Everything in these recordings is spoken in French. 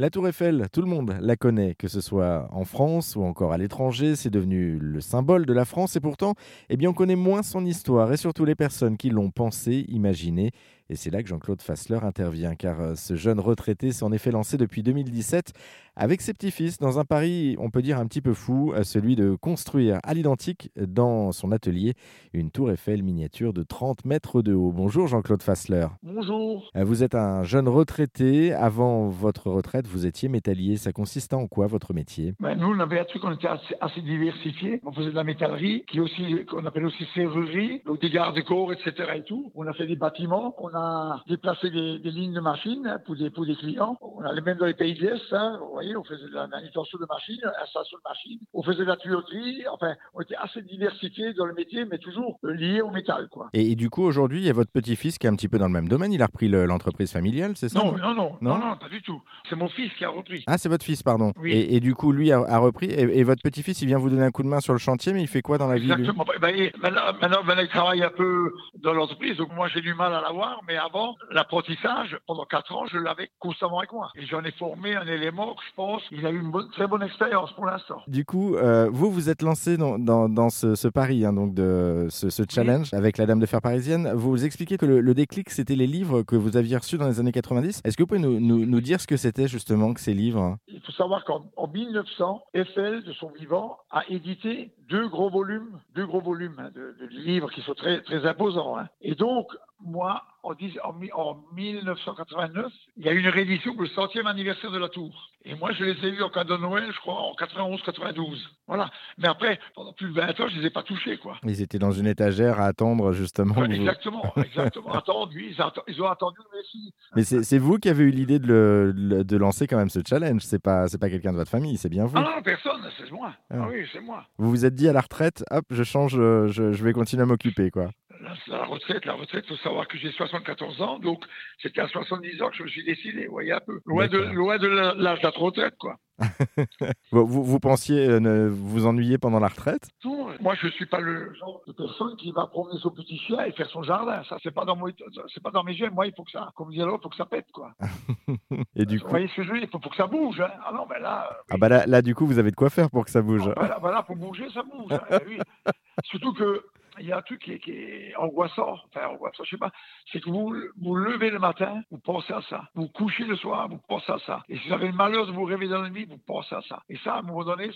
La Tour Eiffel, tout le monde la connaît, que ce soit en France ou encore à l'étranger, c'est devenu le symbole de la France et pourtant, eh bien, on connaît moins son histoire et surtout les personnes qui l'ont pensé, imaginé et c'est là que Jean-Claude Fassler intervient, car euh, ce jeune retraité s'est en effet lancé depuis 2017 avec ses petits-fils dans un pari, on peut dire un petit peu fou, euh, celui de construire à l'identique dans son atelier une tour Eiffel miniature de 30 mètres de haut. Bonjour Jean-Claude Fassler. Bonjour. Euh, vous êtes un jeune retraité. Avant votre retraite, vous étiez métallier. Ça consistait en quoi votre métier? Ben, Nous, on avait un truc, on était assez, diversifié. On faisait de la métallerie, qui aussi, qu'on appelle aussi serrurerie, donc des gardes-corps, etc. Et tout. On a fait des bâtiments, on a déplacer des, lignes de machines pour des, pour des clients. On allait même dans les pays de l'Est, hein. vous voyez, on faisait de la manutention de machines, installation de machines, on faisait de la tuyauterie, enfin, on était assez diversifiés dans le métier, mais toujours liés au métal. Quoi. Et, du coup, aujourd'hui, il y a votre petit-fils qui est un petit peu dans le même domaine, il a repris l'entreprise familiale, c'est ça non, non, non, non, non, pas du tout. C'est mon fils qui a repris. Ah, c'est votre fils, pardon. Et, du coup, lui a, repris, et, votre petit-fils, il vient vous donner un coup de main sur le chantier, mais il fait quoi dans la vie Exactement. Ben, maintenant, maintenant, il travaille un peu dans l'entreprise, donc moi j'ai du mal à l'avoir, mais avant, l'apprentissage, pendant quatre ans, je l'avais constamment avec moi. Et j'en ai formé un élément que je pense qu'il a eu une très bonne expérience pour l'instant. Du coup, euh, vous, vous êtes lancé dans, dans, ce, pari, hein, donc de ce, challenge avec la Dame de Fer parisienne. Vous, expliquez que le, déclic, c'était les livres que vous aviez reçus dans les années 90. Est-ce que vous pouvez nous, nous, dire ce que c'était justement que ces livres Il faut savoir qu'en 1900, Eiffel, de son vivant, a édité deux gros volumes, deux gros volumes hein, de, livres qui sont très, très imposants. Hein. Et donc, moi, en, en, 1989, il y a eu une réédition pour le centième anniversaire de la tour. Et moi, je les ai vus en cadeau de Noël, je crois, en 91-92. Voilà. Mais après, pendant plus de 20 ans, je ne les ai pas touchés, quoi. Ils étaient dans une étagère à attendre, justement. exactement, exactement. attendre, oui, ils, ont attendu. Mais c'est vous qui avez eu l'idée de, de, lancer quand même ce challenge. C'est pas, pas quelqu'un de votre famille, c'est bien vous. Ah non, personne, c'est moi. Ah. ah. oui, c'est moi. Vous vous êtes dit à la retraite, hop, je change, je, je vais continuer à m'occuper, quoi la, retraite, la retraite, il faut savoir que j'ai 74 ans, donc c'était à 70 ans que je me suis décidé, vous voyez un peu, loin de, loin de l'âge de la retraite, quoi. vous, vous, pensiez euh, vous ennuyer pendant la retraite? Non, moi je ne suis pas le genre de personne qui va promener son petit chien et faire son jardin. Ça, c'est pas dans c'est pas dans mes yeux. Moi, il faut que ça, comme dit l'autre, il faut que ça pète, quoi. et du coup, vous voyez ce que je veux dire? Il faut, que ça bouge. Hein. Ah non, ben là. Ah bah là, là, du coup, vous avez de quoi faire pour que ça bouge. Ah, voilà, pour bouger, ça bouge. Hein. oui. Surtout que il y a un truc qui est, angoissant, enfin angoissant, je sais pas, c'est que vous vous levez le matin, vous pensez à ça. Vous couchez le soir, vous pensez à ça. Et si vous avez le malheur de vous réveiller dans la nuit, vous pensez à ça. Et ça, à un moment donné,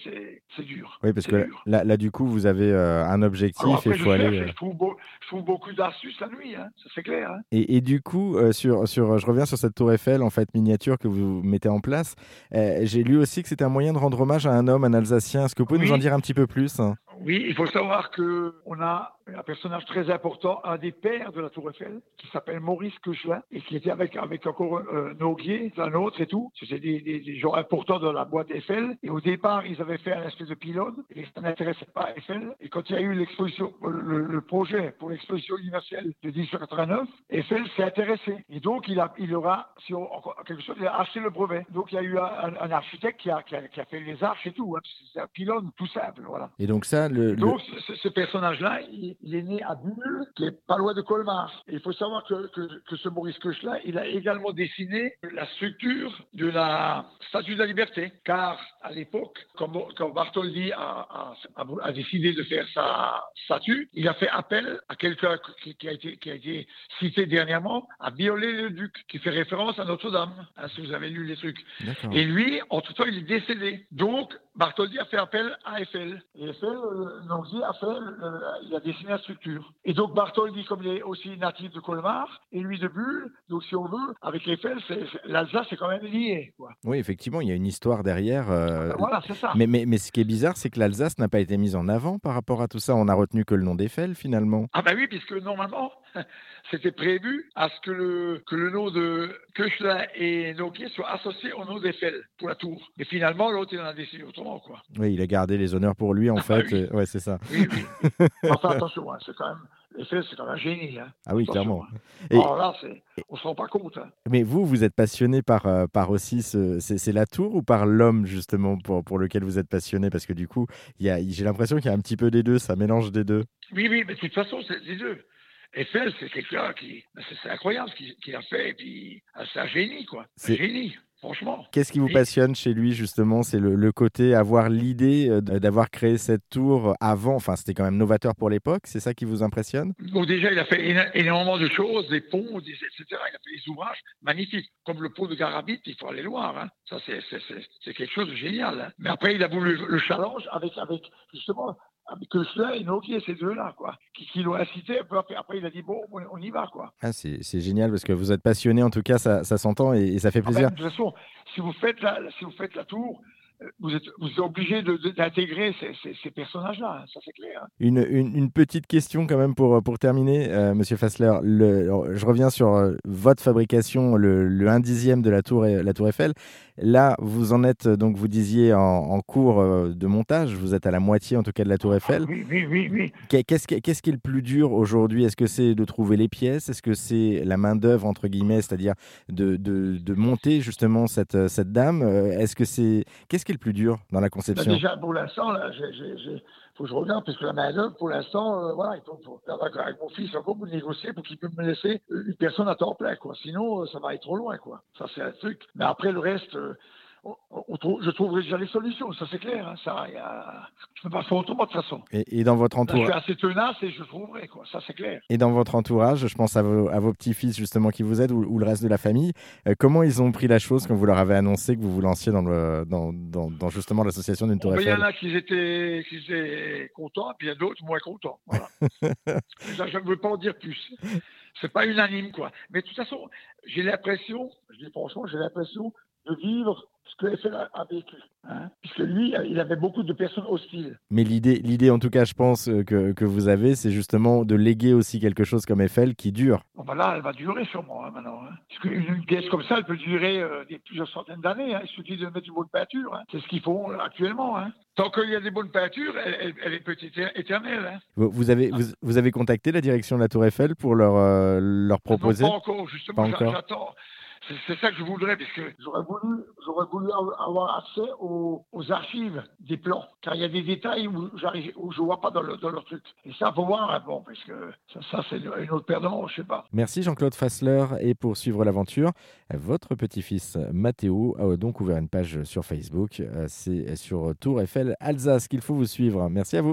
c'est dur. Oui, parce que là, là, du coup, vous avez euh, un objectif et il faut aller. Euh, je, trouve beaucoup d'astuces la nuit, hein, ça c'est clair. Hein. Et, et, du coup, euh, sur, sur, je reviens sur cette tour Eiffel, en fait, miniature que vous mettez en place. J'ai lu aussi que c'était un moyen de rendre hommage à un homme, un Alsacien. Est-ce que vous pouvez nous en dire un petit peu plus? Oui, il faut savoir qu'on a un personnage très important, un des pères de la Tour Eiffel, qui s'appelle Maurice Quechelin, et qui était avec, avec encore euh, Noguier, un autre et tout. C'était des, des, gens importants dans la boîte Eiffel. Et au départ, ils avaient fait un espèce de pylône, et ça n'intéressait pas Eiffel. Et quand il y a eu l'exposition, le, projet pour l'exposition universelle de 1889, Eiffel s'est intéressé. Et donc, il, a, il aura, si on, quelque chose, il a acheté le brevet. Donc, il y a eu un, architecte qui a, qui a, fait les arches et tout. Hein. C'est un pylône tout simple, voilà. Et donc ça, le, donc, ce, personnage-là, il, est né à Bulle, qui est pas loin de Colmar. Et il faut savoir que, que, ce Maurice Koch-là, il a également dessiné la structure de la Statue de la Liberté. Car à l'époque, quand, quand, Bartholdi a, a, a, décidé de faire sa statue, il a fait appel à quelqu'un qui, a été, qui a été cité dernièrement, à Biolay-le-Duc, qui fait référence à Notre-Dame, hein, si vous avez lu les trucs. Et lui, entre-temps, il est décédé. Donc, Bartholdi a fait appel à Eiffel. Et Eiffel, euh, a fait, euh, il a dessiné la structure. Et donc Bartholdi, comme il est aussi natif de Colmar, et lui de Bulle, donc si on veut, avec Eiffel, l'Alsace est quand même lié. Oui, effectivement, il y a une histoire derrière. Euh, ah, voilà, c'est ça. Mais, mais, mais, ce qui est bizarre, c'est que l'Alsace n'a pas été mise en avant par rapport à tout ça. On a retenu que le nom d'Eiffel, finalement. Ah ben oui, puisque normalement, c'était prévu à ce que le, que le nom de Köchler et Nokia soit associé au nom d'Eiffel pour la tour. Et finalement, l'autre, il en a décidé autrement. Quoi. Oui, il a gardé les honneurs pour lui, en ah, fait. Oui. Ouais, c'est ça. Oui, oui. enfin, attention, hein, c'est quand même. Eiffel, c'est quand même un génie. Hein. Ah oui, clairement. Hein. Et... Alors là, on ne se rend pas compte. Mais vous, vous êtes passionné par, euh, par aussi, ce... c'est la tour ou par l'homme, justement, pour, pour lequel vous êtes passionné? Parce que du coup, j'ai l'impression qu'il y a un petit peu des deux, ça mélange des deux. Oui, oui, mais de toute façon, c'est des deux. Eiffel, c'est quelqu'un qui. C'est incroyable ce qu'il a fait, et puis ah, c'est un génie, quoi. Un génie. franchement. Qu'est-ce qui vous passionne chez lui justement? C'est le, le côté avoir l'idée euh, d'avoir créé cette tour avant. Enfin, c'était quand même novateur pour l'époque. C'est ça qui vous impressionne? Bon, déjà, il a fait éno- énormément de choses, des ponts, des, etc. Il a fait des ouvrages magnifiques, comme le pont de Garabit, il faut aller le voir. Hein. Ça, c'est quelque chose de génial. hein. Mais après, il a voulu le challenge avec, avec justement, avec Koechler et Noguier, ces deux-là, quoi, qui, qui l'ont incité. Après, après, il a dit, bon, on, y va, quoi. ah, C'est génial parce que vous êtes passionné. En tout cas, ça, ça s'entend et, et ça fait Ah ben, plaisir. de toute façon, si vous faites la, si vous faites la tour, vous êtes, vous êtes obligé d'intégrer ces, ces- ces personnages-là, hein, ça c'est clair. hein. Une, une- une petite question quand même pour, pour terminer, euh, Monsieur Fassler. Le- je reviens sur euh, votre fabrication, le, le 1 dixième de la tour, la tour Eiffel. Là, vous en êtes, donc vous disiez, en, en cours euh, de montage. Vous êtes à la moitié, en tout cas, de la tour Eiffel. Oui, oui, oui, oui. Qu'est- Qu'est-ce qui, est le plus dur aujourd'hui? Est-ce que c'est de trouver les pièces? Est-ce que c'est la main-d'œuvre, entre guillemets, c'est-à-dire de, de, de monter justement cette, cette dame? Euh, Est-ce que c'est. Qu'est-ce qui plus dur dans la Bah, conception déjà, pour l'instant, j'ai- faut que je regarde, parce que la main-d'œuvre, pour l'instant, euh, voilà, il faut, faut avec, mon fils encore pour négocier pour qu'il puisse me laisser une personne à temps plein, quoi. Sinon, euh, ça va être trop loin, quoi. Ça, c'est un truc. Mais après, le reste, euh, on- on trouve- je trouverai déjà les solutions, ça c'est clair. Hein, ça, y a... Je ne peux pas faire autrement de toute façon. et, et dans votre Là, je suis entourage assez tenace et je trouverai, quoi. Ça c'est clair. Et dans votre entourage, je pense à vos, à vos petits-fils justement qui vous aident ou, ou le reste de la famille, euh, comment ils ont pris la chose quand vous leur avez annoncé que vous vous lanciez dans, le, dans, dans, dans justement l'association d'une tour Bon, Il y en a qui étaient, qui étaient contents, et puis il y a d'autres moins contents. Voilà. Ça, je ne veux pas en dire plus. C'est pas unanime, quoi. Mais de toute façon, j'ai l'impression, je dis franchement, j'ai l'impression de vivre ce que Eiffel a, vécu. Hein? Puisque lui, il avait beaucoup de personnes hostiles. Mais l'idée, l'idée en tout cas, je pense euh, que, que vous avez, c'est justement de léguer aussi quelque chose comme Eiffel qui dure. Bon, ben là, elle va durer sûrement hein, maintenant. Hein. Parce qu'une une pièce comme ça, elle peut durer euh, des, plusieurs centaines d'années. Hein. Il suffit de mettre une bonne peinture. Hein. C'est ce qu'ils font euh, actuellement. Tant qu'il y a des bonnes peintures, elle, elle, elle est peut-être éternelle. Hein. Vous, vous avez, vous, vous avez contacté la direction de la tour Eiffel pour leur, euh, leur proposer Non, pas encore, justement, j'attends. C'est- ça que je voudrais, parce que j'aurais voulu, j'aurais voulu av- avoir accès aux, archives des plans, car il y a des détails où, j'arrive- où je ne vois pas dans, le- leur truc. Et ça, faut voir, hein, bon, parce que ça, c'est une autre manches, je sais pas. Merci Jean-Claude Fassler. Et pour suivre l'aventure, votre petit-fils Mathéo a donc ouvert une page sur Facebook. Euh, C'est sur Tour Eiffel Alsace qu'il faut vous suivre. Merci à vous.